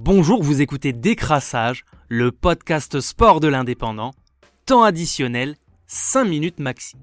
Bonjour, vous écoutez Décrassage, le podcast sport de l'indépendant. Temps additionnel, 5 minutes maxi.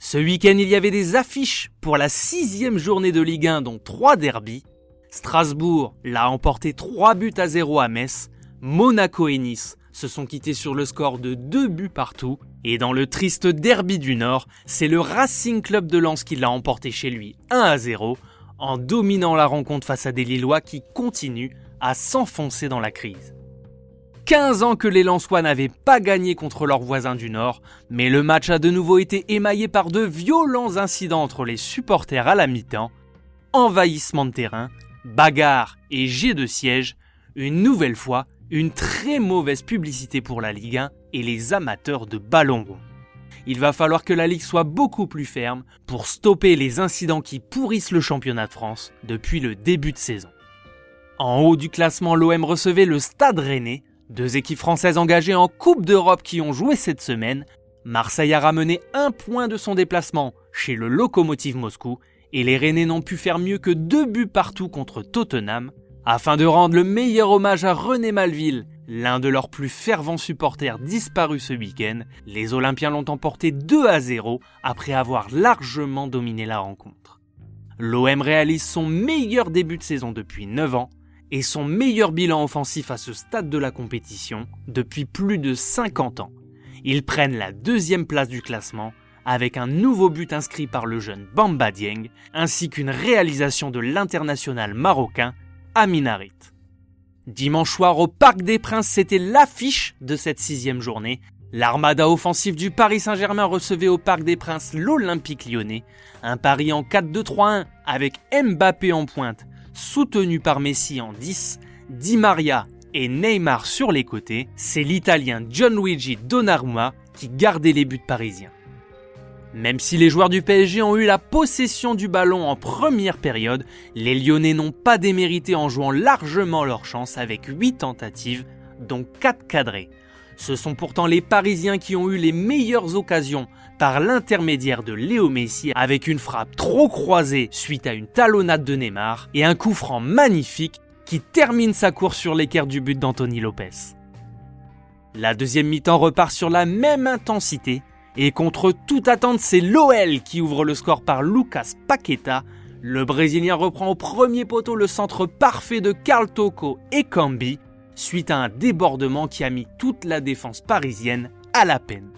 Ce week-end, il y avait des affiches pour la sixième journée de Ligue 1, dont 3 derbies. Strasbourg l'a emporté 3 buts à 0 à Metz. Monaco et Nice se sont quittés sur le score de 2 buts partout. Et dans le triste derby du Nord, c'est le Racing Club de Lens qui l'a emporté chez lui 1 à 0 en dominant la rencontre face à des Lillois qui continuent à s'enfoncer dans la crise. 15 ans que les Lensois n'avaient pas gagné contre leurs voisins du Nord, mais le match a de nouveau été émaillé par de violents incidents entre les supporters à la mi-temps, envahissement de terrain, bagarre et jet de siège, une nouvelle fois, une très mauvaise publicité pour la Ligue 1 et les amateurs de ballon il va falloir que la Ligue soit beaucoup plus ferme pour stopper les incidents qui pourrissent le championnat de France depuis le début de saison. En haut du classement, l'OM recevait le Stade Rennais, deux équipes françaises engagées en Coupe d'Europe qui ont joué cette semaine. Marseille a ramené un point de son déplacement chez le Lokomotiv Moscou et les Rennais n'ont pu faire mieux que deux buts partout contre Tottenham. Afin de rendre le meilleur hommage à René Malville L'un de leurs plus fervents supporters disparu ce week-end, les Olympiens l'ont emporté 2 à 0 après avoir largement dominé la rencontre. L'OM réalise son meilleur début de saison depuis 9 ans et son meilleur bilan offensif à ce stade de la compétition depuis plus de 50 ans. Ils prennent la deuxième place du classement avec un nouveau but inscrit par le jeune Bamba Dieng ainsi qu'une réalisation de l'international marocain Amin Harit. Dimanche soir au Parc des Princes, c'était l'affiche de cette sixième journée. L'armada offensive du Paris Saint-Germain recevait au Parc des Princes l'Olympique lyonnais. Un pari en 4-2-3-1 avec Mbappé en pointe, soutenu par Messi en 10, Di Maria et Neymar sur les côtés. C'est l'Italien Gianluigi Donnarumma qui gardait les buts parisiens. Même si les joueurs du PSG ont eu la possession du ballon en première période, les Lyonnais n'ont pas démérité en jouant largement leur chance avec 8 tentatives, dont 4 cadrées. Ce sont pourtant les Parisiens qui ont eu les meilleures occasions par l'intermédiaire de Léo Messi avec une frappe trop croisée suite à une talonnade de Neymar et un coup franc magnifique qui termine sa course sur l'équerre du but d'Anthony Lopez. La deuxième mi-temps repart sur la même intensité et contre toute attente, c'est l'OL qui ouvre le score par Lucas Paqueta. Le Brésilien reprend au premier poteau le centre parfait de Carl Tocco et Cambi, suite à un débordement qui a mis toute la défense parisienne à la peine.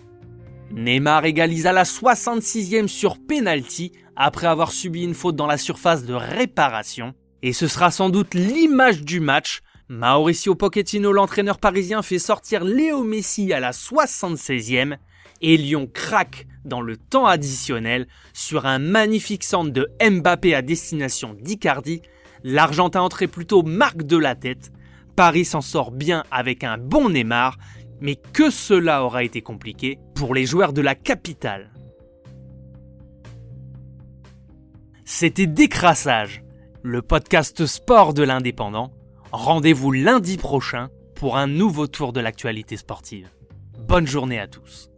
Neymar égalise à la 66e sur penalty après avoir subi une faute dans la surface de réparation. Et ce sera sans doute l'image du match. Mauricio Pochettino, l'entraîneur parisien, fait sortir Léo Messi à la 76e et Lyon craque dans le temps additionnel sur un magnifique centre de Mbappé à destination d'Icardi. L'Argentin entré plutôt marque de la tête. Paris s'en sort bien avec un bon Neymar, mais que cela aura été compliqué pour les joueurs de la capitale. C'était Décrassage, le podcast sport de l'indépendant. Rendez-vous lundi prochain pour un nouveau tour de l'actualité sportive. Bonne journée à tous.